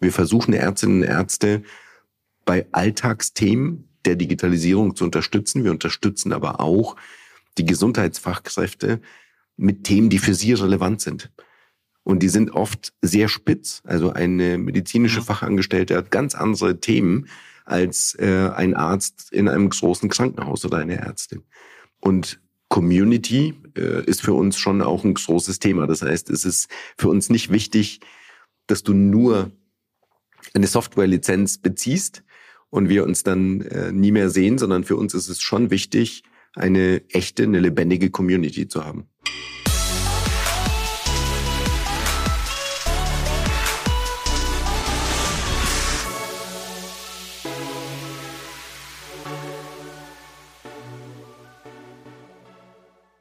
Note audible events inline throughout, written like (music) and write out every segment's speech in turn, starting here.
Wir versuchen Ärztinnen und Ärzte bei Alltagsthemen der Digitalisierung zu unterstützen. Wir unterstützen aber auch die Gesundheitsfachkräfte mit Themen, die für sie relevant sind. Und die sind oft sehr spitz. Also eine medizinische Fachangestellte hat ganz andere Themen als äh, ein Arzt in einem großen Krankenhaus oder eine Ärztin. Und Community äh, ist für uns schon auch ein großes Thema. Das heißt, es ist für uns nicht wichtig, dass du nur eine Softwarelizenz beziehst und wir uns dann äh, nie mehr sehen, sondern für uns ist es schon wichtig, eine echte, eine lebendige Community zu haben.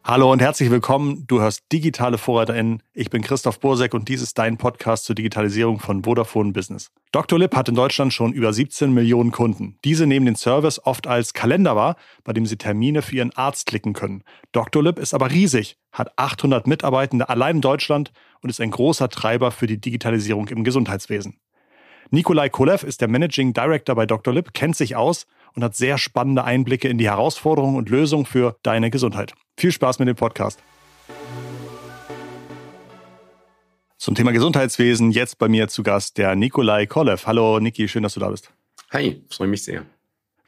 Hallo und herzlich willkommen. Du hörst Digitale VorreiterInnen. Ich bin Christoph Bursek und dies ist dein Podcast zur Digitalisierung von Vodafone Business. Dr. Lip hat in Deutschland schon über 17 Millionen Kunden. Diese nehmen den Service oft als Kalender wahr, bei dem sie Termine für ihren Arzt klicken können. Dr. Lip ist aber riesig, hat 800 Mitarbeitende allein in Deutschland und ist ein großer Treiber für die Digitalisierung im Gesundheitswesen. Nikolai Kolev ist der Managing Director bei Dr. Lip, kennt sich aus und hat sehr spannende Einblicke in die Herausforderungen und Lösungen für deine Gesundheit. Viel Spaß mit dem Podcast. Zum Thema Gesundheitswesen jetzt bei mir zu Gast der Nikolai Kolev. Hallo Niki, schön, dass du da bist. Hi, freue mich sehr.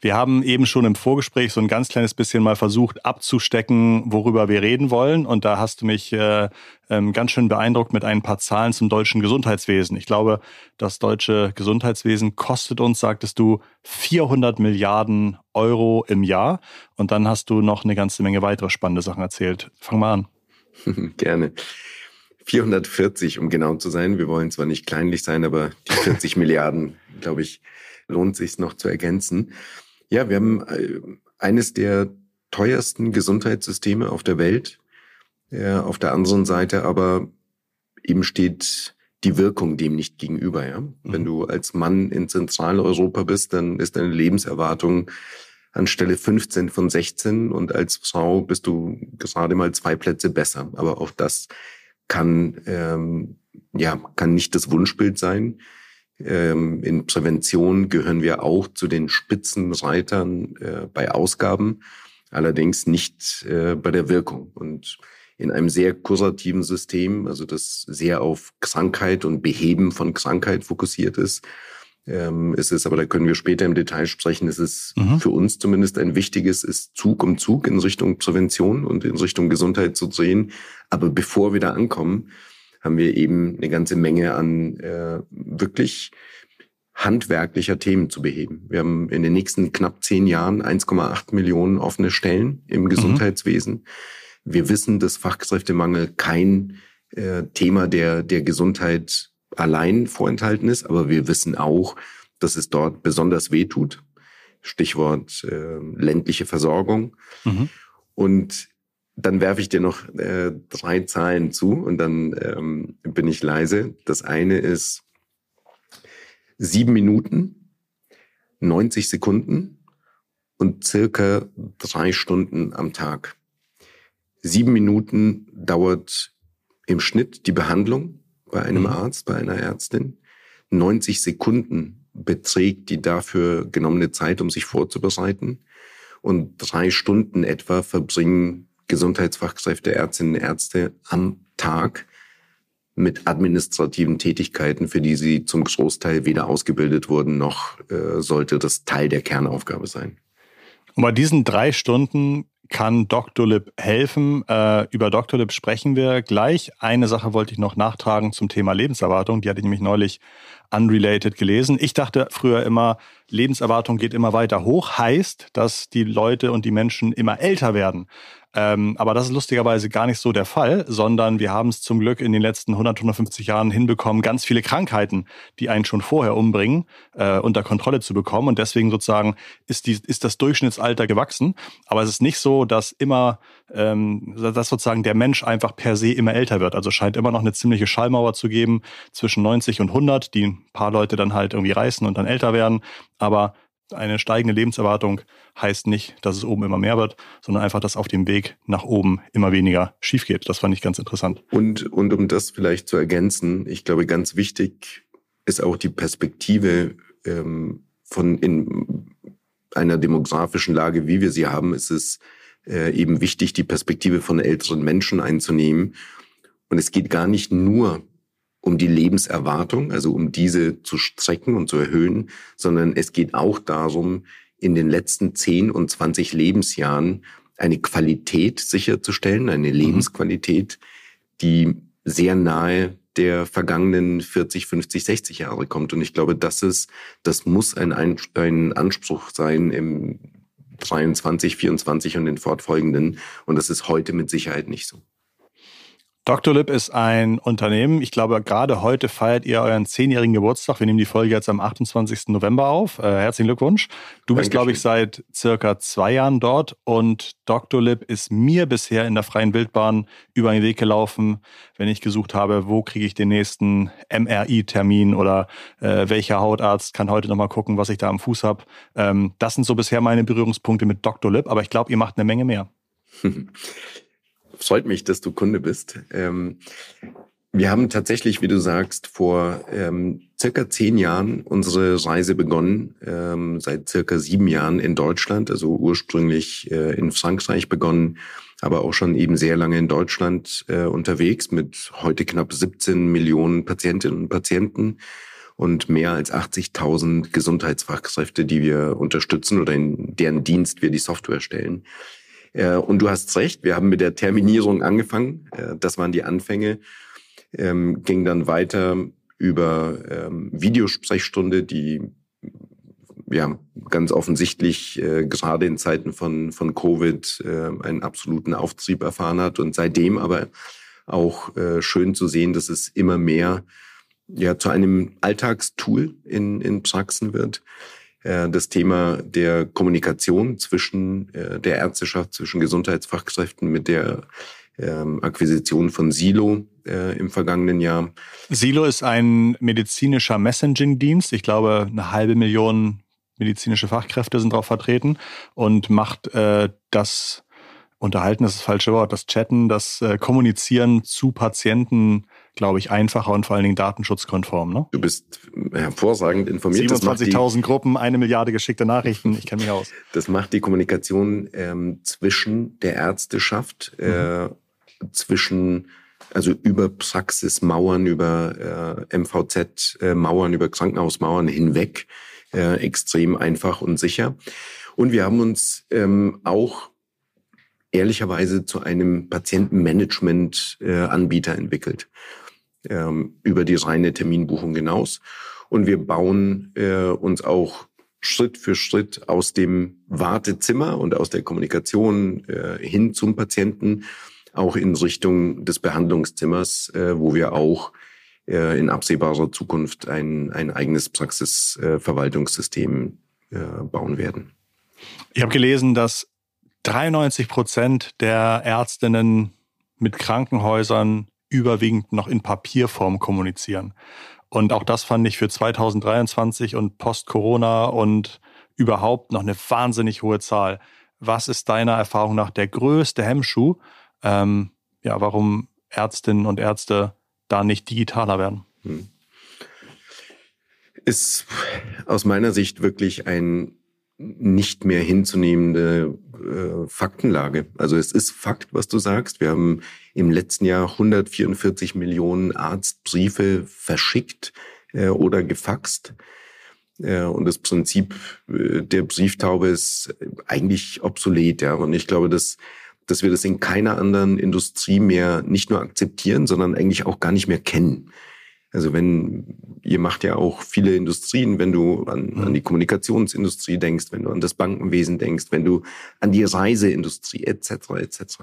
Wir haben eben schon im Vorgespräch so ein ganz kleines bisschen mal versucht abzustecken, worüber wir reden wollen. Und da hast du mich äh, ähm, ganz schön beeindruckt mit ein paar Zahlen zum deutschen Gesundheitswesen. Ich glaube, das deutsche Gesundheitswesen kostet uns, sagtest du, 400 Milliarden Euro im Jahr. Und dann hast du noch eine ganze Menge weitere spannende Sachen erzählt. Fang mal an. (laughs) Gerne. 440, um genau zu sein. Wir wollen zwar nicht kleinlich sein, aber die 40 (laughs) Milliarden, glaube ich, lohnt sich noch zu ergänzen. Ja, wir haben äh, eines der teuersten Gesundheitssysteme auf der Welt. Ja, auf der anderen Seite aber eben steht die Wirkung dem nicht gegenüber. Ja? Mhm. Wenn du als Mann in Zentraleuropa bist, dann ist deine Lebenserwartung anstelle 15 von 16 und als Frau bist du gerade mal zwei Plätze besser. Aber auch das kann ähm, ja kann nicht das Wunschbild sein. Ähm, in Prävention gehören wir auch zu den Spitzenreitern äh, bei Ausgaben, allerdings nicht äh, bei der Wirkung. Und in einem sehr kurativen System, also das sehr auf Krankheit und Beheben von Krankheit fokussiert ist, ähm, ist es, aber da können wir später im Detail sprechen, ist es mhm. für uns zumindest ein wichtiges, ist Zug um Zug in Richtung Prävention und in Richtung Gesundheit zu drehen. Aber bevor wir da ankommen, haben wir eben eine ganze Menge an äh, wirklich handwerklicher Themen zu beheben. Wir haben in den nächsten knapp zehn Jahren 1,8 Millionen offene Stellen im mhm. Gesundheitswesen. Mhm. Wir wissen, dass Fachkräftemangel kein äh, Thema der, der Gesundheit allein vorenthalten ist, aber wir wissen auch, dass es dort besonders weh tut. Stichwort äh, ländliche Versorgung. Mhm. Und dann werfe ich dir noch äh, drei Zahlen zu und dann ähm, bin ich leise. Das eine ist sieben Minuten, 90 Sekunden und circa drei Stunden am Tag. Sieben Minuten dauert im Schnitt die Behandlung bei einem mhm. Arzt, bei einer Ärztin. 90 Sekunden beträgt die dafür genommene Zeit, um sich vorzubereiten. Und drei Stunden etwa verbringen Gesundheitsfachkräfte, Ärztinnen und Ärzte am Tag mit administrativen Tätigkeiten, für die sie zum Großteil weder ausgebildet wurden, noch äh, sollte das Teil der Kernaufgabe sein. Und bei diesen drei Stunden kann Doctolib helfen. Äh, über Doctolib sprechen wir gleich. Eine Sache wollte ich noch nachtragen zum Thema Lebenserwartung. Die hatte ich nämlich neulich unrelated gelesen. Ich dachte früher immer, Lebenserwartung geht immer weiter hoch, heißt, dass die Leute und die Menschen immer älter werden. Ähm, aber das ist lustigerweise gar nicht so der Fall, sondern wir haben es zum Glück in den letzten 100, 150 Jahren hinbekommen, ganz viele Krankheiten, die einen schon vorher umbringen, äh, unter Kontrolle zu bekommen. Und deswegen sozusagen ist, die, ist das Durchschnittsalter gewachsen. Aber es ist nicht so, dass immer, ähm, dass sozusagen der Mensch einfach per se immer älter wird. Also scheint immer noch eine ziemliche Schallmauer zu geben zwischen 90 und 100, die paar Leute dann halt irgendwie reißen und dann älter werden. Aber eine steigende Lebenserwartung heißt nicht, dass es oben immer mehr wird, sondern einfach, dass auf dem Weg nach oben immer weniger schief geht. Das fand ich ganz interessant. Und, und um das vielleicht zu ergänzen, ich glaube, ganz wichtig ist auch die Perspektive ähm, von in einer demografischen Lage, wie wir sie haben, ist es äh, eben wichtig, die Perspektive von älteren Menschen einzunehmen. Und es geht gar nicht nur um die Lebenserwartung, also um diese zu strecken und zu erhöhen, sondern es geht auch darum, in den letzten 10 und 20 Lebensjahren eine Qualität sicherzustellen, eine mhm. Lebensqualität, die sehr nahe der vergangenen 40, 50, 60 Jahre kommt. Und ich glaube, das ist, das muss ein, ein Anspruch sein im 23, 24 und den fortfolgenden. Und das ist heute mit Sicherheit nicht so. Dr. Lip ist ein Unternehmen. Ich glaube, gerade heute feiert ihr euren zehnjährigen Geburtstag. Wir nehmen die Folge jetzt am 28. November auf. Äh, herzlichen Glückwunsch. Du bist, glaube ich, seit circa zwei Jahren dort und Dr. Lip ist mir bisher in der freien Wildbahn über den Weg gelaufen, wenn ich gesucht habe, wo kriege ich den nächsten MRI-Termin oder äh, welcher Hautarzt kann heute nochmal gucken, was ich da am Fuß habe. Ähm, das sind so bisher meine Berührungspunkte mit Dr. Lip, aber ich glaube, ihr macht eine Menge mehr. (laughs) freut mich, dass du Kunde bist. Ähm, wir haben tatsächlich, wie du sagst, vor ähm, circa zehn Jahren unsere Reise begonnen, ähm, seit circa sieben Jahren in Deutschland, also ursprünglich äh, in Frankreich begonnen, aber auch schon eben sehr lange in Deutschland äh, unterwegs mit heute knapp 17 Millionen Patientinnen und Patienten und mehr als 80.000 Gesundheitsfachkräfte, die wir unterstützen oder in deren Dienst wir die Software stellen. Äh, und du hast recht, wir haben mit der Terminierung angefangen. Äh, das waren die Anfänge. Ähm, ging dann weiter über ähm, Videosprechstunde, die ja ganz offensichtlich äh, gerade in Zeiten von von Covid einen absoluten Auftrieb erfahren hat und seitdem aber auch schön zu sehen, dass es immer mehr ja zu einem Alltagstool in in Praxen wird. Äh, das Thema der Kommunikation zwischen äh, der Ärzteschaft, zwischen Gesundheitsfachkräften mit der ähm, Akquisition von Silo äh, im vergangenen Jahr. Silo ist ein medizinischer Messaging-Dienst. Ich glaube, eine halbe Million medizinische Fachkräfte sind darauf vertreten und macht das Unterhalten, das ist das falsche Wort, das Chatten, das Kommunizieren zu Patienten glaube ich, einfacher und vor allen Dingen datenschutzkonform. Ne? Du bist hervorragend informiert. 27.000 Gruppen, eine Milliarde geschickte Nachrichten. Ich kenne mich aus. (laughs) Das macht die Kommunikation ähm, zwischen der Ärzteschaft, äh, mhm. zwischen also über Praxismauern, über äh, MVZ-Mauern, über Krankenhausmauern hinweg äh, extrem einfach und sicher. Und wir haben uns ähm, auch ehrlicherweise zu einem Patientenmanagement-Anbieter äh, entwickelt ähm, über die reine Terminbuchung hinaus. Und wir bauen äh, uns auch Schritt für Schritt aus dem Wartezimmer und aus der Kommunikation äh, hin zum Patienten auch in Richtung des Behandlungszimmers, äh, wo wir auch äh, in absehbarer Zukunft ein, ein eigenes Praxisverwaltungssystem äh, bauen werden. Ich habe gelesen, dass 93 Prozent der Ärztinnen mit Krankenhäusern überwiegend noch in Papierform kommunizieren. Und auch das fand ich für 2023 und Post-Corona und überhaupt noch eine wahnsinnig hohe Zahl. Was ist deiner Erfahrung nach der größte Hemmschuh, ähm, ja, warum Ärztinnen und Ärzte da nicht digitaler werden? Hm. Ist aus meiner Sicht wirklich ein nicht mehr hinzunehmende äh, Faktenlage. Also es ist Fakt, was du sagst. Wir haben im letzten Jahr 144 Millionen Arztbriefe verschickt äh, oder gefaxt. Äh, und das Prinzip äh, der Brieftaube ist eigentlich obsolet. Ja. Und ich glaube, dass, dass wir das in keiner anderen Industrie mehr nicht nur akzeptieren, sondern eigentlich auch gar nicht mehr kennen. Also wenn, ihr macht ja auch viele Industrien, wenn du an, an die Kommunikationsindustrie denkst, wenn du an das Bankenwesen denkst, wenn du an die Reiseindustrie etc. etc.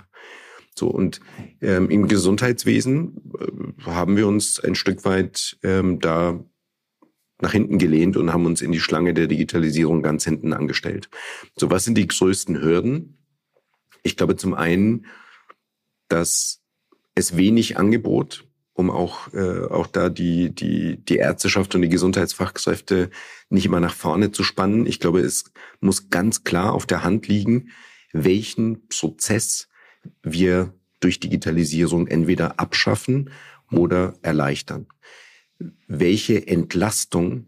So und ähm, im Gesundheitswesen äh, haben wir uns ein Stück weit ähm, da nach hinten gelehnt und haben uns in die Schlange der Digitalisierung ganz hinten angestellt. So, was sind die größten Hürden? Ich glaube zum einen, dass es wenig Angebot um auch, äh, auch da die, die, die Ärzteschaft und die Gesundheitsfachkräfte nicht immer nach vorne zu spannen. Ich glaube, es muss ganz klar auf der Hand liegen, welchen Prozess wir durch Digitalisierung entweder abschaffen oder erleichtern. welche Entlastung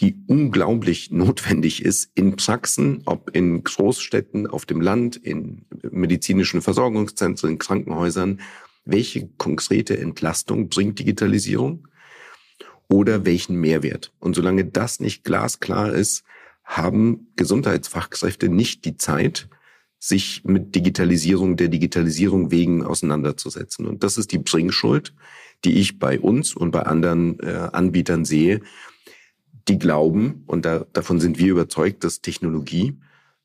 die unglaublich notwendig ist in Praxen, ob in Großstädten, auf dem Land, in medizinischen Versorgungszentren, in Krankenhäusern. Welche konkrete Entlastung bringt Digitalisierung? Oder welchen Mehrwert? Und solange das nicht glasklar ist, haben Gesundheitsfachkräfte nicht die Zeit, sich mit Digitalisierung der Digitalisierung wegen auseinanderzusetzen. Und das ist die Bringschuld, die ich bei uns und bei anderen äh, Anbietern sehe, die glauben, und da, davon sind wir überzeugt, dass Technologie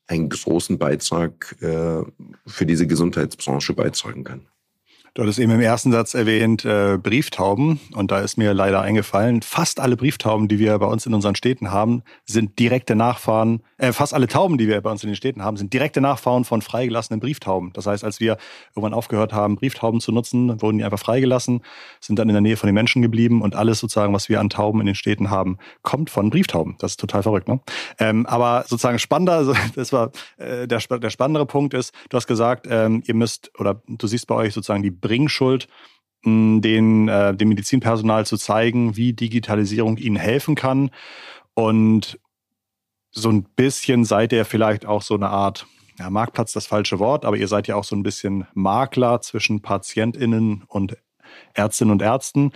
einen großen Beitrag äh, für diese Gesundheitsbranche beitragen kann. Du hattest eben im ersten Satz erwähnt äh, Brieftauben und da ist mir leider eingefallen, fast alle Brieftauben, die wir bei uns in unseren Städten haben, sind direkte Nachfahren, äh, fast alle Tauben, die wir bei uns in den Städten haben, sind direkte Nachfahren von freigelassenen Brieftauben. Das heißt, als wir irgendwann aufgehört haben, Brieftauben zu nutzen, wurden die einfach freigelassen, sind dann in der Nähe von den Menschen geblieben und alles sozusagen, was wir an Tauben in den Städten haben, kommt von Brieftauben. Das ist total verrückt, ne? Ähm, aber sozusagen spannender, also (laughs) das war äh, der, der spannendere Punkt ist, du hast gesagt, ähm, ihr müsst oder du siehst bei euch sozusagen die Bringschuld, den, äh, dem Medizinpersonal zu zeigen, wie Digitalisierung ihnen helfen kann. Und so ein bisschen seid ihr vielleicht auch so eine Art, ja, Marktplatz das falsche Wort, aber ihr seid ja auch so ein bisschen Makler zwischen PatientInnen und Ärztinnen und Ärzten.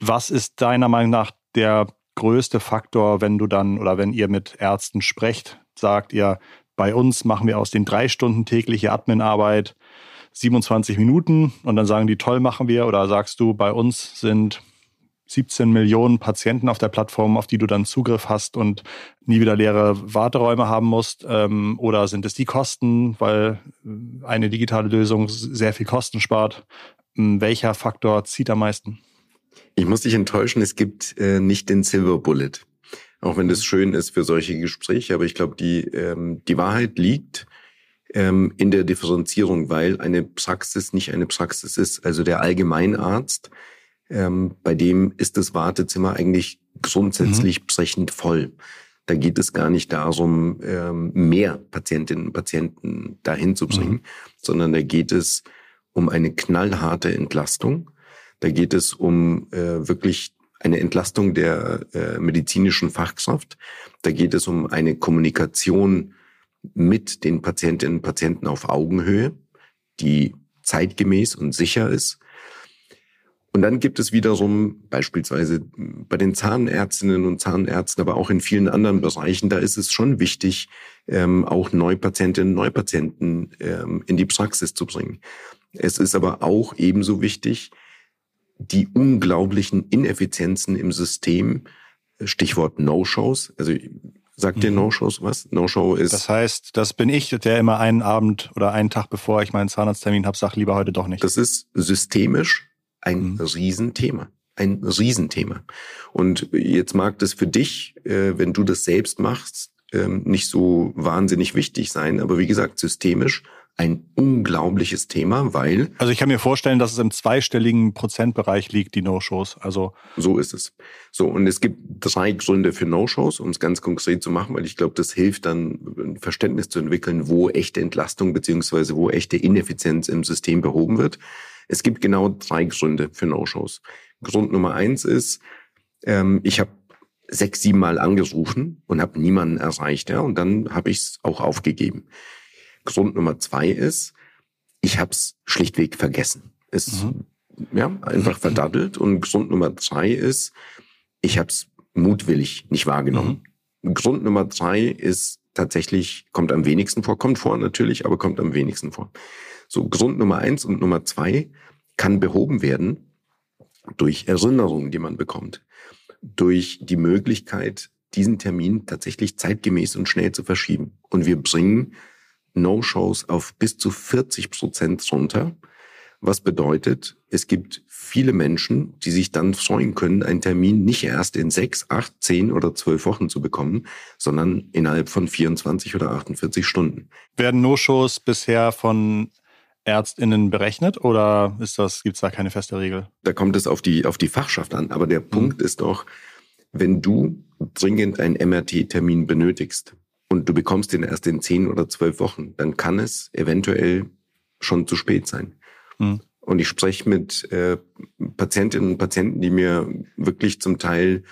Was ist deiner Meinung nach der größte Faktor, wenn du dann oder wenn ihr mit Ärzten sprecht? Sagt ihr, bei uns machen wir aus den drei Stunden tägliche Adminarbeit 27 Minuten und dann sagen die, toll machen wir. Oder sagst du, bei uns sind 17 Millionen Patienten auf der Plattform, auf die du dann Zugriff hast und nie wieder leere Warteräume haben musst? Ähm, oder sind es die Kosten, weil eine digitale Lösung sehr viel Kosten spart? Ähm, welcher Faktor zieht am meisten? Ich muss dich enttäuschen, es gibt äh, nicht den Silver Bullet. Auch wenn das schön ist für solche Gespräche, aber ich glaube, die, ähm, die Wahrheit liegt ähm, in der Differenzierung, weil eine Praxis nicht eine Praxis ist. Also der Allgemeinarzt, ähm, bei dem ist das Wartezimmer eigentlich grundsätzlich mhm. brechend voll. Da geht es gar nicht darum, ähm, mehr Patientinnen und Patienten dahin zu bringen, mhm. sondern da geht es um eine knallharte Entlastung. Da geht es um äh, wirklich eine Entlastung der äh, medizinischen Fachkraft. Da geht es um eine Kommunikation mit den Patientinnen und Patienten auf Augenhöhe, die zeitgemäß und sicher ist. Und dann gibt es wiederum beispielsweise bei den Zahnärztinnen und Zahnärzten, aber auch in vielen anderen Bereichen, da ist es schon wichtig, ähm, auch Neupatientinnen und Neupatienten ähm, in die Praxis zu bringen. Es ist aber auch ebenso wichtig, die unglaublichen Ineffizienzen im System, Stichwort No-Shows, also Sagt mhm. dir No-Shows was? No-Show ist. Das heißt, das bin ich, der immer einen Abend oder einen Tag bevor ich meinen Zahnarzttermin habe, sag lieber heute doch nicht. Das ist systemisch ein mhm. Riesenthema. Ein Riesenthema. Und jetzt mag das für dich, äh, wenn du das selbst machst, ähm, nicht so wahnsinnig wichtig sein. Aber wie gesagt, systemisch ein unglaubliches Thema, weil. Also ich kann mir vorstellen, dass es im zweistelligen Prozentbereich liegt, die No-Shows. Also. So ist es. So. Und es gibt drei Gründe für No-Shows, um es ganz konkret zu machen, weil ich glaube, das hilft dann, ein Verständnis zu entwickeln, wo echte Entlastung beziehungsweise wo echte Ineffizienz im System behoben wird. Es gibt genau drei Gründe für No-Shows. Grund Nummer eins ist, ähm, ich habe sechs, sieben Mal angerufen und habe niemanden erreicht, ja, und dann habe ich es auch aufgegeben. Grund Nummer zwei ist, ich habe es schlichtweg vergessen. Ist mhm. ja einfach verdaddelt. Und Grund Nummer drei ist, ich habe es mutwillig nicht wahrgenommen. Mhm. Grund Nummer drei ist tatsächlich, kommt am wenigsten vor, kommt vor natürlich, aber kommt am wenigsten vor. So, Grund Nummer eins und Nummer zwei kann behoben werden durch Erinnerungen, die man bekommt, durch die Möglichkeit, diesen Termin tatsächlich zeitgemäß und schnell zu verschieben. Und wir bringen No-Shows auf bis zu 40 Prozent runter. Was bedeutet, es gibt viele Menschen, die sich dann freuen können, einen Termin nicht erst in sechs, acht, zehn oder zwölf Wochen zu bekommen, sondern innerhalb von 24 oder 48 Stunden. Werden No-Shows bisher von ÄrztInnen berechnet oder ist das, gibt's da keine feste Regel? Da kommt es auf die, auf die Fachschaft an. Aber der mhm. Punkt ist doch, wenn du dringend einen MRT-Termin benötigst, und du bekommst den erst in zehn oder zwölf Wochen, dann kann es eventuell schon zu spät sein. Mhm. Und ich spreche mit äh, Patientinnen und Patienten, die mir wirklich zum Teil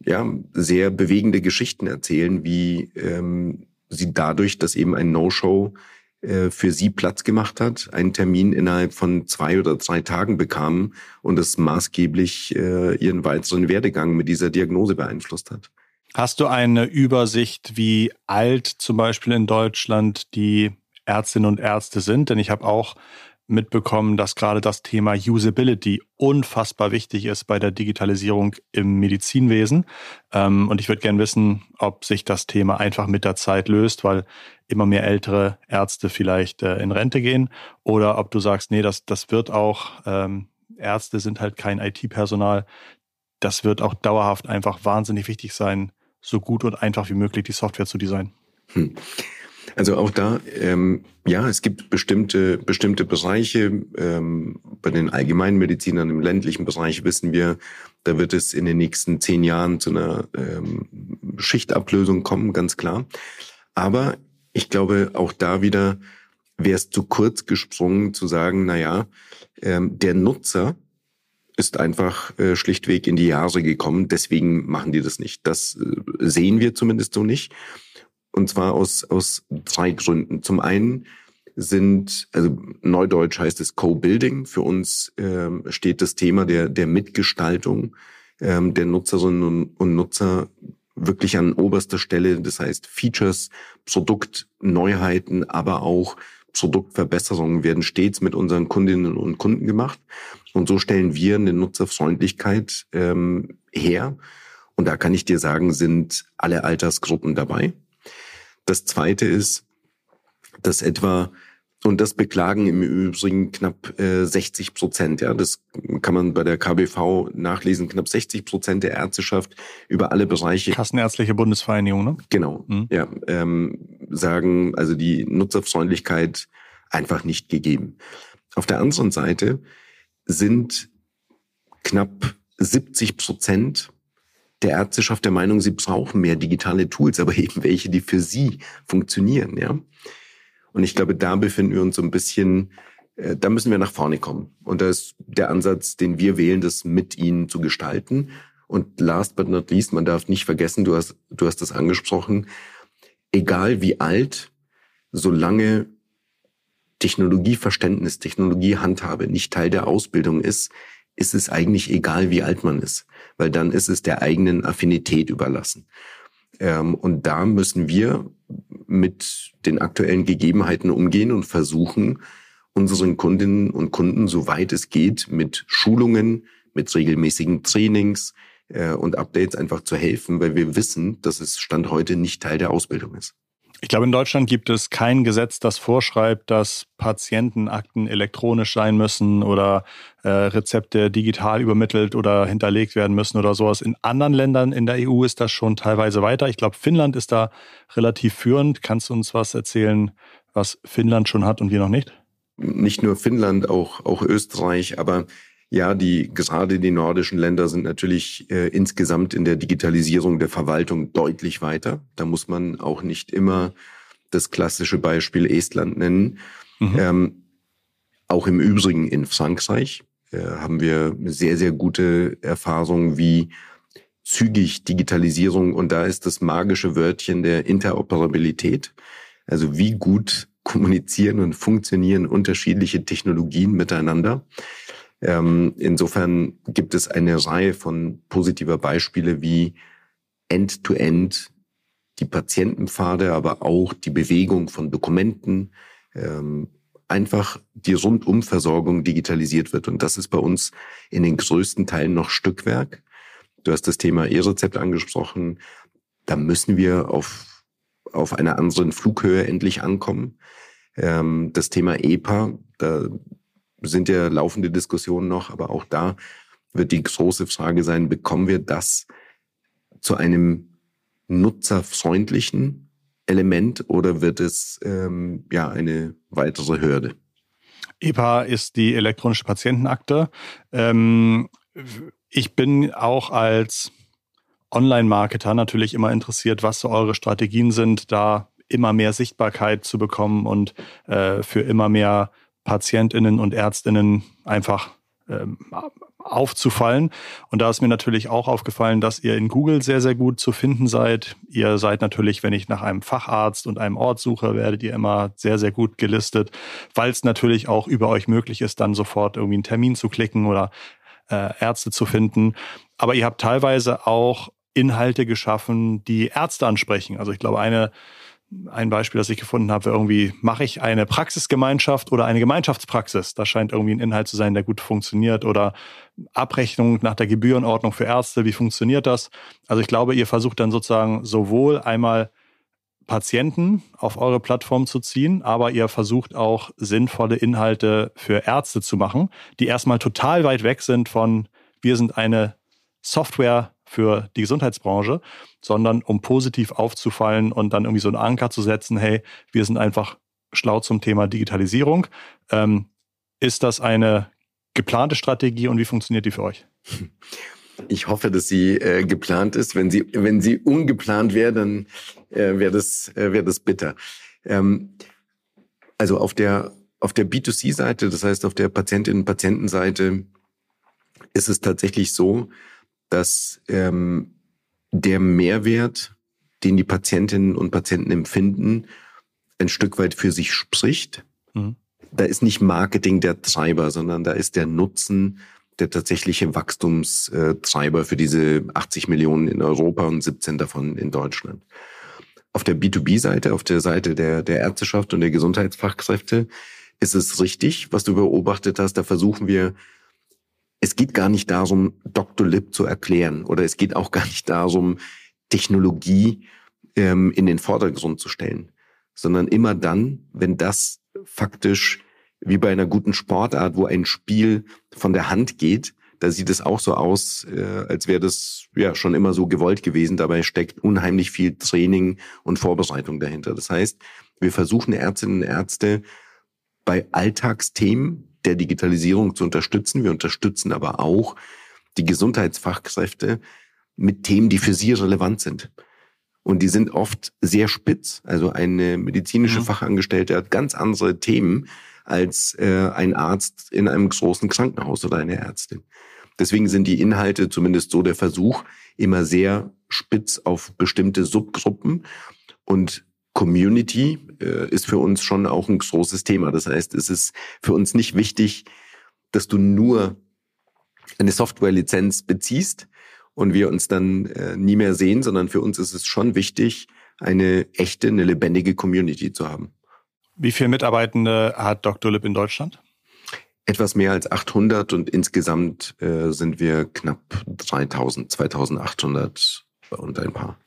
ja sehr bewegende Geschichten erzählen, wie ähm, sie dadurch, dass eben ein No-Show äh, für sie Platz gemacht hat, einen Termin innerhalb von zwei oder drei Tagen bekamen und es maßgeblich äh, ihren weiteren Werdegang mit dieser Diagnose beeinflusst hat. Hast du eine Übersicht, wie alt zum Beispiel in Deutschland die Ärztinnen und Ärzte sind? Denn ich habe auch mitbekommen, dass gerade das Thema Usability unfassbar wichtig ist bei der Digitalisierung im Medizinwesen. Ähm, und ich würde gerne wissen, ob sich das Thema einfach mit der Zeit löst, weil immer mehr ältere Ärzte vielleicht äh, in Rente gehen oder ob du sagst, nee, das, das wird auch, ähm, Ärzte sind halt kein IT-Personal. Das wird auch dauerhaft einfach wahnsinnig wichtig sein, so gut und einfach wie möglich die Software zu designen. Hm. Also auch da, ähm, ja, es gibt bestimmte, bestimmte Bereiche. Ähm, bei den Allgemeinmedizinern im ländlichen Bereich wissen wir, da wird es in den nächsten zehn Jahren zu einer ähm, Schichtablösung kommen, ganz klar. Aber ich glaube, auch da wieder wäre es zu kurz gesprungen zu sagen, na ja, ähm, der Nutzer ist einfach äh, schlichtweg in die Jahre gekommen, deswegen machen die das nicht. Das äh, sehen wir zumindest so nicht. Und zwar aus, aus drei Gründen. Zum einen sind, also Neudeutsch heißt es Co-Building. Für uns ähm, steht das Thema der, der Mitgestaltung ähm, der Nutzerinnen und, und Nutzer wirklich an oberster Stelle. Das heißt, Features, Produktneuheiten, aber auch Produktverbesserungen werden stets mit unseren Kundinnen und Kunden gemacht. Und so stellen wir eine Nutzerfreundlichkeit ähm, her. Und da kann ich dir sagen, sind alle Altersgruppen dabei. Das Zweite ist, dass etwa und das beklagen im Übrigen knapp äh, 60 Prozent. Ja, das kann man bei der KBV nachlesen. Knapp 60 Prozent der Ärzteschaft über alle Bereiche. Kassenärztliche Bundesvereinigung, ne? Genau. Mhm. Ja, ähm, sagen also die Nutzerfreundlichkeit einfach nicht gegeben. Auf der anderen Seite sind knapp 70 Prozent der Ärzteschaft der Meinung, sie brauchen mehr digitale Tools, aber (laughs) eben welche, die für sie funktionieren, ja. Und ich glaube, da befinden wir uns so ein bisschen, äh, da müssen wir nach vorne kommen. Und da ist der Ansatz, den wir wählen, das mit ihnen zu gestalten. Und last but not least, man darf nicht vergessen, du hast, du hast das angesprochen, egal wie alt, solange Technologieverständnis, Technologiehandhabe nicht Teil der Ausbildung ist, ist es eigentlich egal, wie alt man ist, weil dann ist es der eigenen Affinität überlassen. Ähm, und da müssen wir mit den aktuellen Gegebenheiten umgehen und versuchen, unseren Kundinnen und Kunden, soweit es geht, mit Schulungen, mit regelmäßigen Trainings äh, und Updates einfach zu helfen, weil wir wissen, dass es Stand heute nicht Teil der Ausbildung ist. Ich glaube, in Deutschland gibt es kein Gesetz, das vorschreibt, dass Patientenakten elektronisch sein müssen oder äh, Rezepte digital übermittelt oder hinterlegt werden müssen oder sowas. In anderen Ländern in der EU ist das schon teilweise weiter. Ich glaube, Finnland ist da relativ führend. Kannst du uns was erzählen, was Finnland schon hat und wir noch nicht? Nicht nur Finnland, auch, auch Österreich, aber ja, die gerade die nordischen Länder sind natürlich äh, insgesamt in der Digitalisierung der Verwaltung deutlich weiter. Da muss man auch nicht immer das klassische Beispiel Estland nennen. Mhm. Ähm, auch im Übrigen in Frankreich äh, haben wir sehr, sehr gute Erfahrungen, wie zügig Digitalisierung und da ist das magische Wörtchen der Interoperabilität. Also wie gut kommunizieren und funktionieren unterschiedliche Technologien miteinander. Ähm, insofern gibt es eine Reihe von positiver Beispiele wie End-to-End -End die Patientenpfade, aber auch die Bewegung von Dokumenten, ähm, einfach die Rundumversorgung digitalisiert wird. Und das ist bei uns in den größten Teilen noch Stückwerk. Du hast das Thema E-Rezept angesprochen. Da müssen wir auf, auf einer anderen Flughöhe endlich ankommen. Ähm, das Thema EPA, da sind ja laufende Diskussionen noch, aber auch da wird die große Frage sein, bekommen wir das zu einem nutzerfreundlichen Element oder wird es ähm, ja eine weitere Hürde? EPA ist die elektronische Patientenakte. Ähm, ich bin auch als Online-Marketer natürlich immer interessiert, was so eure Strategien sind, da immer mehr Sichtbarkeit zu bekommen und äh, für immer mehr PatientInnen und ÄrztInnen einfach ähm, aufzufallen. Und da ist mir natürlich auch aufgefallen, dass ihr in Google sehr, sehr gut zu finden seid. Ihr seid natürlich, wenn ich nach einem Facharzt und einem Ort suche, werdet ihr immer sehr, sehr gut gelistet, weil es natürlich auch über euch möglich ist, dann sofort irgendwie einen Termin zu klicken oder äh, Ärzte zu finden. Aber ihr habt teilweise auch Inhalte geschaffen, die Ärzte ansprechen. Also ich glaube, eine ein Beispiel, das ich gefunden habe, irgendwie mache ich eine Praxisgemeinschaft oder eine Gemeinschaftspraxis. Da scheint irgendwie ein Inhalt zu sein, der gut funktioniert. Oder Abrechnung nach der Gebührenordnung für Ärzte, wie funktioniert das? Also ich glaube, ihr versucht dann sozusagen sowohl einmal Patienten auf eure Plattform zu ziehen, aber ihr versucht auch sinnvolle Inhalte für Ärzte zu machen, die erstmal total weit weg sind von, wir sind eine Software für die Gesundheitsbranche, sondern um positiv aufzufallen und dann irgendwie so einen Anker zu setzen, hey, wir sind einfach schlau zum Thema Digitalisierung. Ähm, ist das eine geplante Strategie und wie funktioniert die für euch? Ich hoffe, dass sie äh, geplant ist. Wenn sie, wenn sie ungeplant wäre, dann äh, wäre das, äh, wäre das bitter. Ähm, also auf der, auf der B2C-Seite, das heißt auf der Patientinnen-Patienten-Seite, ist es tatsächlich so, dass ähm, der Mehrwert, den die Patientinnen und Patienten empfinden, ein Stück weit für sich spricht. Mhm. Da ist nicht Marketing der Treiber, sondern da ist der Nutzen der tatsächliche Wachstumstreiber für diese 80 Millionen in Europa und 17 davon in Deutschland. Auf der B2B-Seite, auf der Seite der, der Ärzteschaft und der Gesundheitsfachkräfte ist es richtig, was du beobachtet hast. Da versuchen wir es geht gar nicht darum, Dr. Lip zu erklären oder es geht auch gar nicht darum, Technologie ähm, in den Vordergrund zu stellen, sondern immer dann, wenn das faktisch wie bei einer guten Sportart, wo ein Spiel von der Hand geht, da sieht es auch so aus, äh, als wäre das ja schon immer so gewollt gewesen. Dabei steckt unheimlich viel Training und Vorbereitung dahinter. Das heißt, wir versuchen Ärztinnen und Ärzte bei Alltagsthemen der Digitalisierung zu unterstützen. Wir unterstützen aber auch die Gesundheitsfachkräfte mit Themen, die für sie relevant sind. Und die sind oft sehr spitz. Also eine medizinische mhm. Fachangestellte hat ganz andere Themen als äh, ein Arzt in einem großen Krankenhaus oder eine Ärztin. Deswegen sind die Inhalte, zumindest so der Versuch, immer sehr spitz auf bestimmte Subgruppen. Und Community ist für uns schon auch ein großes Thema. Das heißt, es ist für uns nicht wichtig, dass du nur eine Softwarelizenz beziehst und wir uns dann äh, nie mehr sehen, sondern für uns ist es schon wichtig, eine echte, eine lebendige Community zu haben. Wie viele Mitarbeitende hat Dr. Lip in Deutschland? Etwas mehr als 800 und insgesamt äh, sind wir knapp 3000, 2800 und ein paar.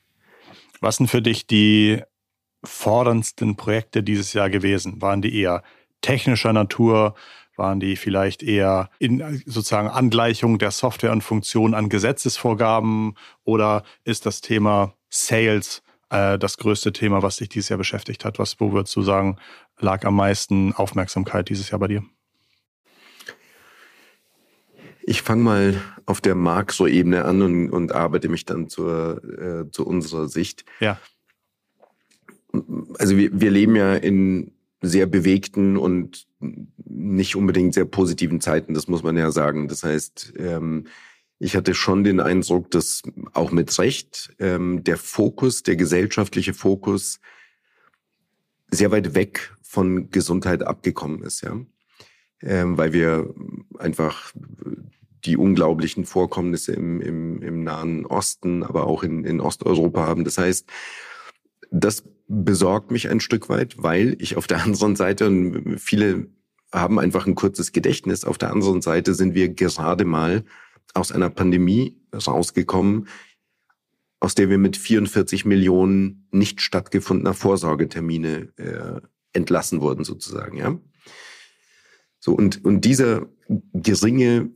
Was sind für dich die forderndsten Projekte dieses Jahr gewesen? Waren die eher technischer Natur? Waren die vielleicht eher in sozusagen Angleichung der Software und Funktionen an Gesetzesvorgaben? Oder ist das Thema Sales äh, das größte Thema, was dich dieses Jahr beschäftigt hat? Was, wo würdest du sagen, lag am meisten Aufmerksamkeit dieses Jahr bei dir? Ich fange mal auf der Makroebene an und, und arbeite mich dann zur, äh, zu unserer Sicht. Ja also wir, wir leben ja in sehr bewegten und nicht unbedingt sehr positiven Zeiten, das muss man ja sagen. Das heißt, ähm, ich hatte schon den Eindruck, dass auch mit Recht ähm, der Fokus, der gesellschaftliche Fokus sehr weit weg von Gesundheit abgekommen ist, ja. Ähm, weil wir einfach die unglaublichen Vorkommnisse im, im, im Nahen Osten, aber auch in, in Osteuropa haben. Das heißt, das besorgt mich ein Stück weit, weil ich auf der (laughs) anderen Seite, und viele haben einfach ein kurzes Gedächtnis, auf der anderen Seite sind wir gerade mal aus einer Pandemie rausgekommen, aus der wir mit 44 Millionen nicht stattgefundener Vorsorgetermine äh, entlassen wurden, sozusagen, ja. So, und, und dieser geringe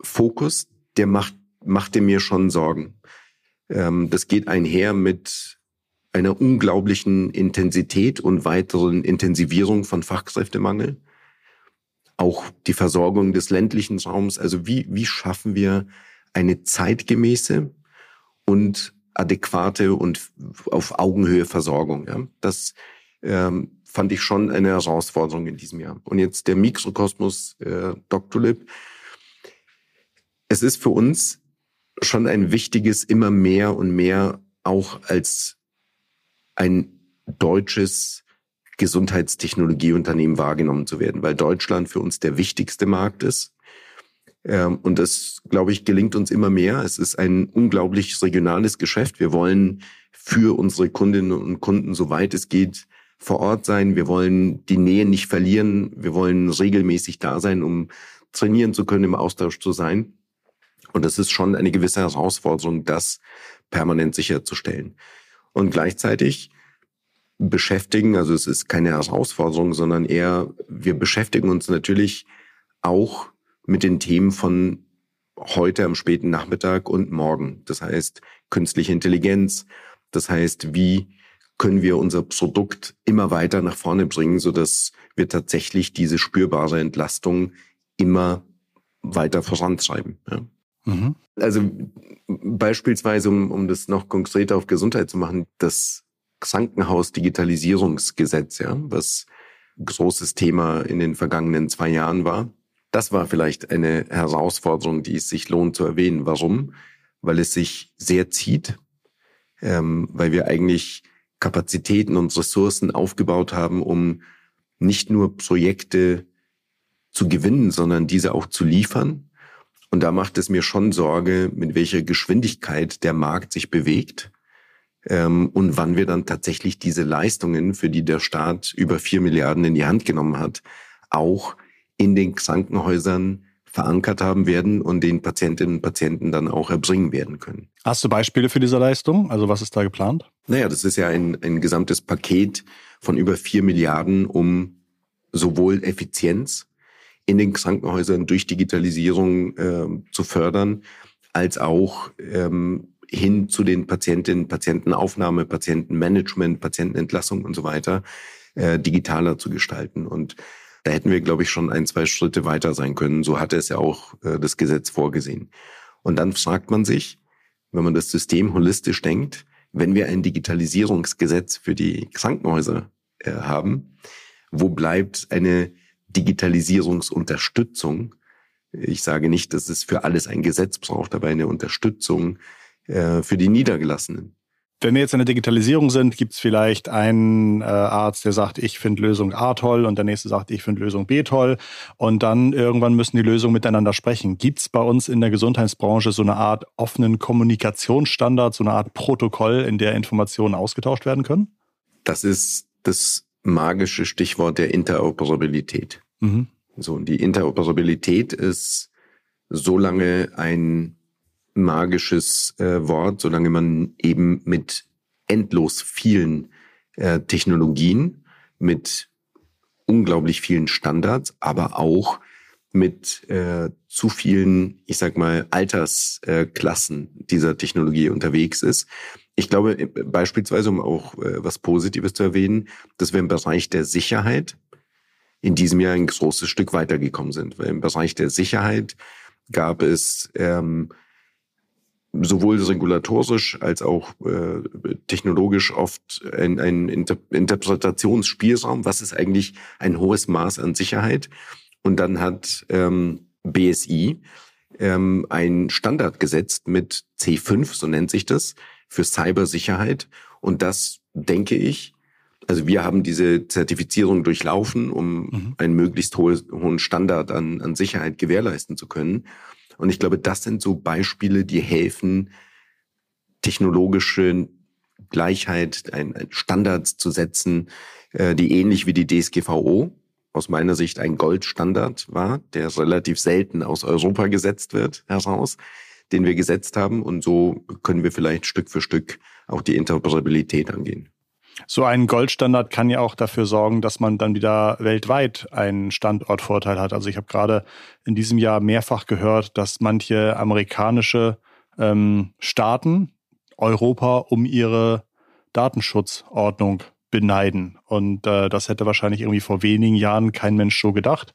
Fokus, der macht, machte mir schon Sorgen. Ähm, das geht einher mit einer unglaublichen Intensität und weiteren Intensivierung von Fachkräftemangel. Auch die Versorgung des ländlichen Raums. Also wie, wie schaffen wir eine zeitgemäße und adäquate und auf Augenhöhe Versorgung? Ja? Das ähm, fand ich schon eine Herausforderung in diesem Jahr. Und jetzt der Mikrokosmos äh, Doctolib. Es ist für uns schon ein wichtiges, immer mehr und mehr auch als ein deutsches Gesundheitstechnologieunternehmen wahrgenommen zu werden, weil Deutschland für uns der wichtigste Markt ist. Ähm, und das, glaube ich, gelingt uns immer mehr. Es ist ein unglaublich regionales Geschäft. Wir wollen für unsere Kundinnen und Kunden, soweit es geht, vor Ort sein. Wir wollen die Nähe nicht verlieren. Wir wollen regelmäßig da sein, um trainieren zu können, im Austausch zu sein. Und das ist schon eine gewisse Herausforderung, das permanent sicherzustellen. Und gleichzeitig beschäftigen, also es ist keine Herausforderung, sondern eher, wir beschäftigen uns natürlich auch mit den Themen von heute am späten Nachmittag und morgen. Das heißt künstliche Intelligenz. Das heißt, wie können wir unser Produkt immer weiter nach vorne bringen, so dass wir tatsächlich diese spürbare Entlastung immer weiter vorantreiben. Ja. Mhm. Also beispielsweise, um, um das noch konkreter auf Gesundheit zu machen, das Krankenhausdigitalisierungsgesetz, ja, was großes Thema in den vergangenen zwei Jahren war. Das war vielleicht eine Herausforderung, die es sich lohnt zu erwähnen. Warum? Weil es sich sehr zieht, ähm, weil wir eigentlich Kapazitäten und Ressourcen aufgebaut haben, um nicht nur Projekte zu gewinnen, sondern diese auch zu liefern. Und da macht es mir schon Sorge, mit welcher Geschwindigkeit der Markt sich bewegt ähm, und wann wir dann tatsächlich diese Leistungen, für die der Staat über vier Milliarden in die Hand genommen hat, auch in den Krankenhäusern verankert haben werden und den Patientinnen und Patienten dann auch erbringen werden können. Hast du Beispiele für diese Leistung? Also was ist da geplant? Naja, das ist ja ein, ein gesamtes Paket von über vier Milliarden, um sowohl Effizienz in den Krankenhäusern durch Digitalisierung äh, zu fördern, als auch ähm, hin zu den Patientinnen, Patientenaufnahme, Patientenmanagement, Patientenentlassung und so weiter äh, digitaler zu gestalten. Und da hätten wir, glaube ich, schon ein, zwei Schritte weiter sein können. So hatte es ja auch äh, das Gesetz vorgesehen. Und dann fragt man sich, wenn man das System holistisch denkt, wenn wir ein Digitalisierungsgesetz für die Krankenhäuser äh, haben, wo bleibt eine Digitalisierungsunterstützung? Ich sage nicht, dass es für alles ein Gesetz braucht, aber eine Unterstützung äh, für die Niedergelassenen. Wenn wir jetzt in der Digitalisierung sind, gibt es vielleicht einen äh, Arzt, der sagt, ich finde Lösung A toll und der nächste sagt, ich finde Lösung B toll. Und dann irgendwann müssen die Lösungen miteinander sprechen. Gibt es bei uns in der Gesundheitsbranche so eine Art offenen Kommunikationsstandard, so eine Art Protokoll, in der Informationen ausgetauscht werden können? Das ist das magische Stichwort der Interoperabilität. Mhm. So, und die Interoperabilität ist so lange ein magisches äh, Wort, solange man eben mit endlos vielen äh, Technologien, mit unglaublich vielen Standards, aber auch mit äh, zu vielen, ich sag mal, Altersklassen äh, dieser Technologie unterwegs ist. Ich glaube beispielsweise, um auch äh, was Positives zu erwähnen, dass wir im Bereich der Sicherheit in diesem Jahr ein großes Stück weitergekommen sind. Weil im Bereich der Sicherheit gab es ähm, sowohl regulatorisch als auch äh, technologisch oft ein, Inter Interpretationsspielraum. Was ist eigentlich ein hohes Maß an Sicherheit? Und dann hat ähm, BSI ähm, ein Standard gesetzt mit C5, so nennt sich das, für Cybersicherheit. Und das denke ich, also wir haben diese Zertifizierung durchlaufen, um mhm. einen möglichst hohen Standard an, an Sicherheit gewährleisten zu können. Und ich glaube, das sind so Beispiele, die helfen, technologische Gleichheit, ein, Standards zu setzen, äh, die ähnlich wie die DSGVO aus meiner Sicht ein Goldstandard war, der relativ selten aus Europa gesetzt wird heraus, den wir gesetzt haben. Und so können wir vielleicht Stück für Stück auch die Interoperabilität angehen. So ein Goldstandard kann ja auch dafür sorgen, dass man dann wieder weltweit einen Standortvorteil hat. Also ich habe gerade in diesem Jahr mehrfach gehört, dass manche amerikanische ähm, Staaten Europa um ihre Datenschutzordnung beneiden. Und äh, das hätte wahrscheinlich irgendwie vor wenigen Jahren kein Mensch so gedacht.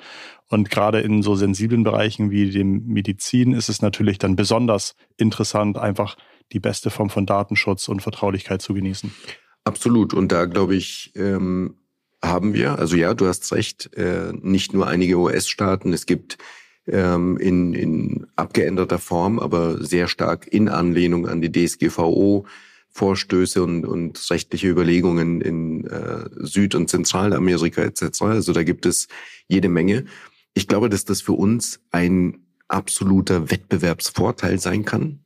Und gerade in so sensiblen Bereichen wie dem Medizin ist es natürlich dann besonders interessant, einfach die beste Form von Datenschutz und Vertraulichkeit zu genießen. Absolut. Und da glaube ich, ähm, haben wir, also ja, du hast recht, äh, nicht nur einige US-Staaten, es gibt ähm, in, in abgeänderter Form, aber sehr stark in Anlehnung an die DSGVO Vorstöße und, und rechtliche Überlegungen in äh, Süd- und Zentralamerika etc. Also da gibt es jede Menge. Ich glaube, dass das für uns ein absoluter Wettbewerbsvorteil sein kann.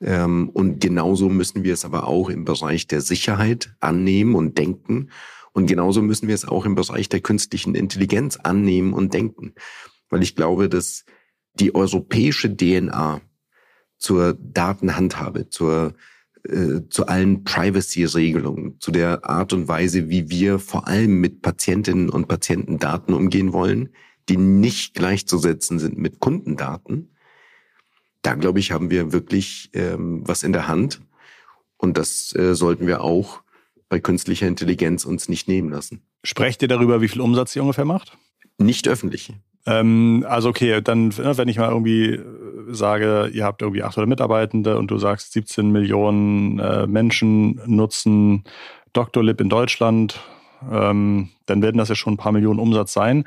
Ähm, und genauso müssen wir es aber auch im Bereich der Sicherheit annehmen und denken. Und genauso müssen wir es auch im Bereich der künstlichen Intelligenz annehmen und denken. Weil ich glaube, dass die europäische DNA zur Datenhandhabe, zur äh, zu allen Privacy-Regelungen, zu der Art und Weise, wie wir vor allem mit Patientinnen und Patienten Daten umgehen wollen, die nicht gleichzusetzen sind mit Kundendaten, da glaube ich, haben wir wirklich ähm, was in der Hand. Und das äh, sollten wir auch bei künstlicher Intelligenz uns nicht nehmen lassen. Sprecht ihr darüber, wie viel Umsatz ihr ungefähr macht? Nicht öffentlich. Ähm, also okay, dann, ne, wenn ich mal irgendwie äh, sage, ihr habt irgendwie 800 Mitarbeitende und du sagst, 17 Millionen äh, Menschen nutzen Doctolib in Deutschland, ähm, dann werden das ja schon ein paar Millionen Umsatz sein.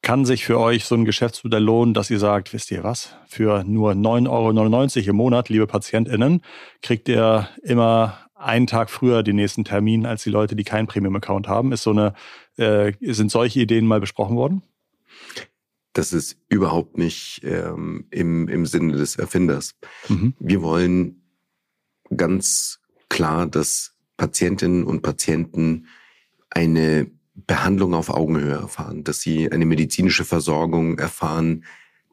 Kann sich für euch so ein Geschäftsmodell lohnen, dass ihr sagt, wisst ihr was, für nur 9,99 Euro im Monat, liebe PatientInnen, kriegt ihr immer einen Tag früher den nächsten Termin als die Leute, die keinen Premium-Account haben. Ist so eine, äh, sind solche Ideen mal besprochen worden? Das ist überhaupt nicht ähm, im, im Sinne des Erfinders. Mhm. Wir wollen ganz klar, dass Patientinnen und Patienten eine Behandlung auf Augenhöhe erfahren, dass sie eine medizinische Versorgung erfahren,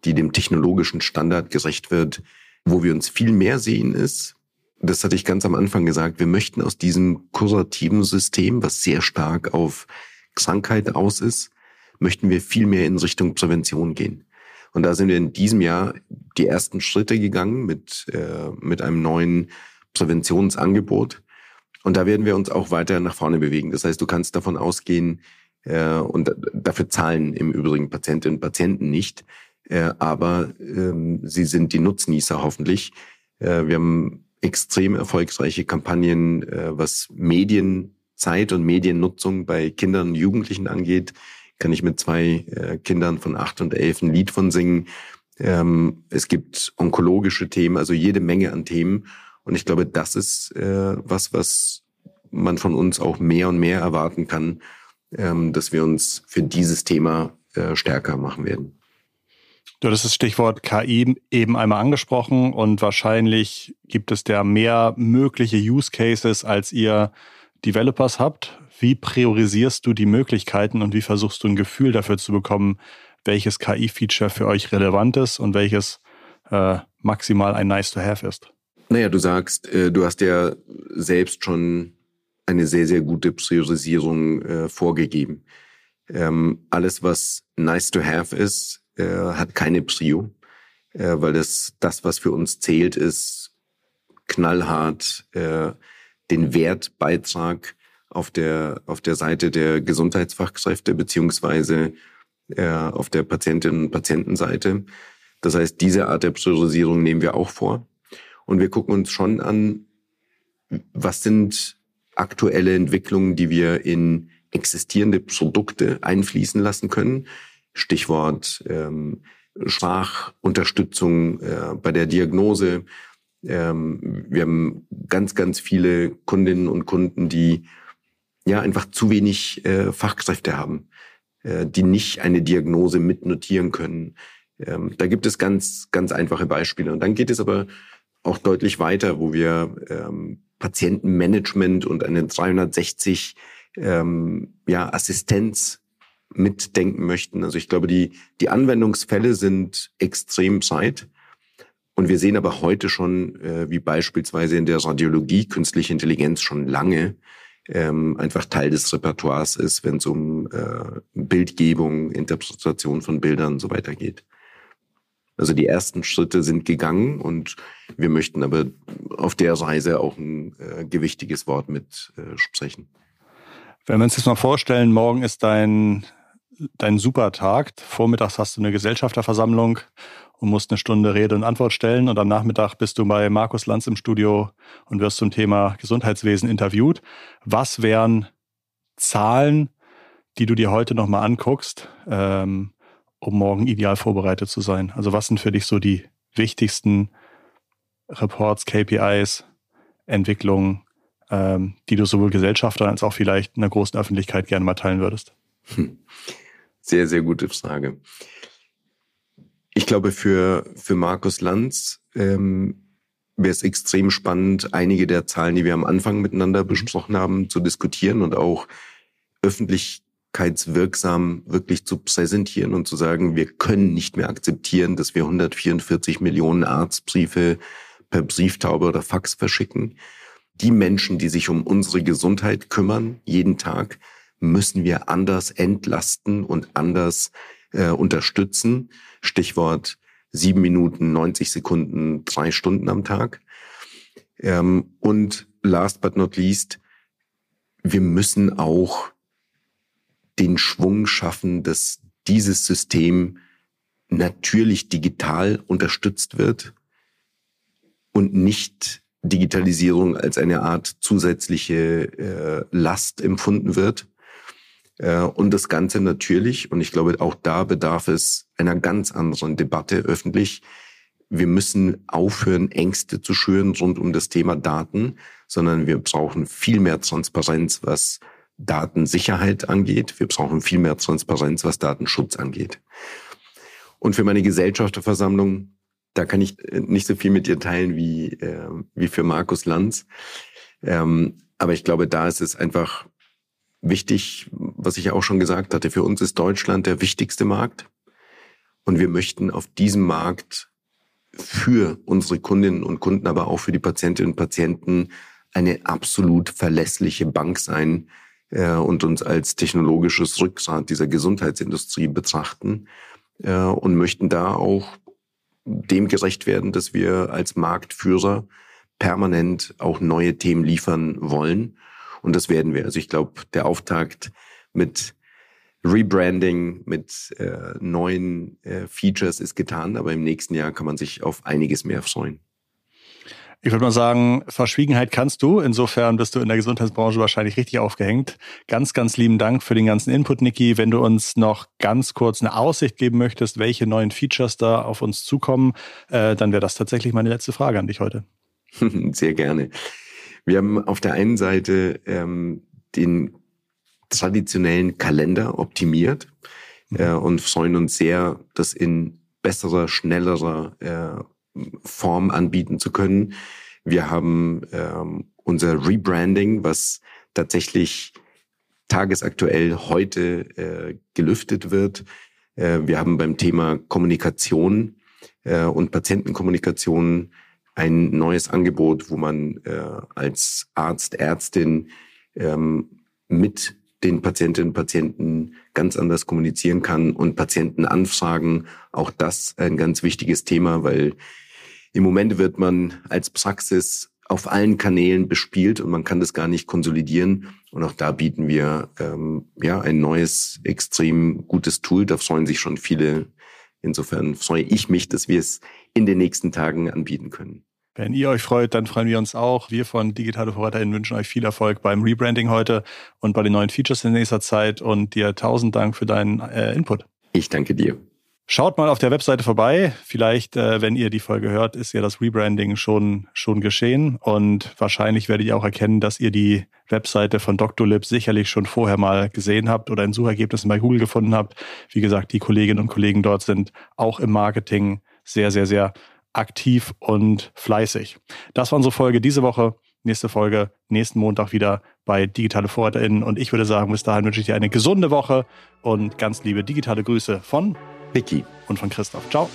die dem technologischen Standard gerecht wird. Wo wir uns viel mehr sehen ist, das hatte ich ganz am Anfang gesagt, wir möchten aus diesem kurativen System, was sehr stark auf Krankheit aus ist, möchten wir viel mehr in Richtung Prävention gehen. Und da sind wir in diesem Jahr die ersten Schritte gegangen mit, äh, mit einem neuen Präventionsangebot. Und da werden wir uns auch weiter nach vorne bewegen. Das heißt, du kannst davon ausgehen, äh, und dafür zahlen im Übrigen Patientinnen und Patienten nicht, äh, aber ähm, sie sind die Nutznießer hoffentlich. Äh, wir haben extrem erfolgreiche Kampagnen, äh, was Medienzeit und Mediennutzung bei Kindern und Jugendlichen angeht kann ich mit zwei äh, Kindern von acht und elf ein Lied von singen. Ähm, es gibt onkologische Themen, also jede Menge an Themen. Und ich glaube, das ist äh, was, was man von uns auch mehr und mehr erwarten kann, ähm, dass wir uns für dieses Thema äh, stärker machen werden. Du hast das Stichwort KI eben einmal angesprochen und wahrscheinlich gibt es da mehr mögliche Use Cases, als ihr Developers habt. Wie priorisierst du die Möglichkeiten und wie versuchst du ein Gefühl dafür zu bekommen, welches KI-Feature für euch relevant ist und welches äh, maximal ein Nice-to-Have ist? Naja, du sagst, äh, du hast ja selbst schon eine sehr, sehr gute Priorisierung äh, vorgegeben. Ähm, alles, was nice to have ist, äh, hat keine Prio, äh, weil das, das, was für uns zählt, ist knallhart äh, den Wertbeitrag auf der, auf der Seite der Gesundheitsfachkräfte beziehungsweise äh, auf der Patientinnen- und Patientenseite. Das heißt, diese Art der Priorisierung nehmen wir auch vor. Und wir gucken uns schon an, was sind aktuelle Entwicklungen, die wir in existierende Produkte einfließen lassen können. Stichwort ähm, Sprachunterstützung äh, bei der Diagnose. Ähm, wir haben ganz, ganz viele Kundinnen und Kunden, die ja einfach zu wenig äh, Fachkräfte haben, äh, die nicht eine Diagnose mitnotieren können. Ähm, da gibt es ganz, ganz einfache Beispiele. Und dann geht es aber auch deutlich weiter, wo wir ähm, Patientenmanagement und eine 360 ähm, ja, Assistenz mitdenken möchten. Also ich glaube, die, die Anwendungsfälle sind extrem breit. Und wir sehen aber heute schon, äh, wie beispielsweise in der Radiologie künstliche Intelligenz schon lange ähm, einfach Teil des Repertoires ist, wenn es um äh, Bildgebung, Interpretation von Bildern und so weiter geht. Also die ersten Schritte sind gegangen und wir möchten aber auf der Reise auch ein äh, gewichtiges Wort mit äh, sprechen. Wenn wir uns jetzt mal vorstellen, morgen ist dein, dein super Tag, vormittags hast du eine Gesellschafterversammlung und musst eine Stunde Rede und Antwort stellen und am Nachmittag bist du bei Markus Lanz im Studio und wirst zum Thema Gesundheitswesen interviewt. Was wären Zahlen, die du dir heute nochmal anguckst, ähm, um morgen ideal vorbereitet zu sein? Also was sind für dich so die wichtigsten Reports, KPIs, Entwicklungen, ähm, die du sowohl Gesellschaftern als auch vielleicht in der großen Öffentlichkeit gerne mal teilen würdest? Hm. Sehr, sehr gute Frage. Ich glaube, für, für Markus Lanz ähm, wäre es extrem spannend, einige der Zahlen, die wir am Anfang miteinander mhm. besprochen haben, zu diskutieren und auch öffentlichkeitswirksam wirklich zu präsentieren und zu sagen, wir können nicht mehr akzeptieren, dass wir 144 Millionen Arztbriefe per Brieftaube oder Fax verschicken. Die Menschen, die sich um unsere Gesundheit kümmern, jeden Tag, müssen wir anders entlasten und anders äh, unterstützen. Stichwort sieben Minuten, 90 Sekunden, drei Stunden am Tag. Ähm, und last but not least, wir müssen auch den Schwung schaffen, dass dieses System natürlich digital unterstützt wird und nicht Digitalisierung als eine Art zusätzliche äh, Last empfunden wird. Äh, und das Ganze natürlich, und ich glaube, auch da bedarf es einer ganz anderen Debatte öffentlich. Wir müssen aufhören, Ängste zu schüren rund um das Thema Daten, sondern wir brauchen viel mehr Transparenz, was Datensicherheit angeht. Wir brauchen viel mehr Transparenz, was Datenschutz angeht. Und für meine Gesellschafterversammlung, da kann ich äh, nicht so viel mit dir teilen wie, äh, wie für Markus Lanz. Ähm, aber ich glaube, da ist es einfach wichtig, was ich ja auch schon gesagt hatte, für uns ist Deutschland der wichtigste Markt. Und wir möchten auf diesem Markt für unsere Kundinnen und Kunden, aber auch für die Patientinnen und Patienten eine absolut verlässliche Bank sein äh, und uns als technologisches Rückgrat dieser Gesundheitsindustrie betrachten äh, und möchten da auch dem gerecht werden, dass wir als Marktführer permanent auch neue Themen liefern wollen und das werden wir. Also ich glaube, der Auftakt mit Rebranding, mit äh, neuen äh, Features ist getan, aber im nächsten Jahr kann man sich auf einiges mehr freuen. Ich würde mal sagen, Verschwiegenheit kannst du. Insofern bist du in der Gesundheitsbranche wahrscheinlich richtig aufgehängt. Ganz, ganz lieben Dank für den ganzen Input, Niki. Wenn du uns noch ganz kurz eine Aussicht geben möchtest, welche neuen Features da auf uns zukommen, äh, dann wäre das tatsächlich meine letzte Frage an dich heute. (laughs) Sehr gerne. Wir haben auf der einen Seite ähm, den traditionellen Kalender optimiert mhm. äh, und freuen uns sehr, das in besserer, schnellerer äh, Form anbieten zu können. Wir haben ähm, unser Rebranding, was tatsächlich tagesaktuell heute äh, gelüftet wird. Äh, wir haben beim Thema Kommunikation äh, und Patientenkommunikation ein neues Angebot, wo man äh, als Arzt, Ärztin ähm, mit den Patientinnen und Patienten ganz anders kommunizieren kann und Patienten anfragen. Auch das ein ganz wichtiges Thema, weil im Moment wird man als Praxis auf allen Kanälen bespielt und man kann das gar nicht konsolidieren. Und auch da bieten wir ähm, ja ein neues, extrem gutes Tool. Da freuen sich schon viele. Insofern freue ich mich, dass wir es in den nächsten Tagen anbieten können. Wenn ihr euch freut, dann freuen wir uns auch. Wir von Digitale VorreiterInnen wünschen euch viel Erfolg beim Rebranding heute und bei den neuen Features in nächster Zeit und dir tausend Dank für deinen äh, Input. Ich danke dir. Schaut mal auf der Webseite vorbei. Vielleicht, äh, wenn ihr die Folge hört, ist ja das Rebranding schon, schon geschehen. Und wahrscheinlich werdet ihr auch erkennen, dass ihr die Webseite von Dr. Lib sicherlich schon vorher mal gesehen habt oder in Suchergebnissen bei Google gefunden habt. Wie gesagt, die Kolleginnen und Kollegen dort sind auch im Marketing sehr, sehr, sehr aktiv und fleißig. Das war unsere Folge diese Woche. Nächste Folge nächsten Montag wieder bei Digitale VorreiterInnen. Und ich würde sagen, bis dahin wünsche ich dir eine gesunde Woche und ganz liebe digitale Grüße von Vicky und von Christoph. Ciao.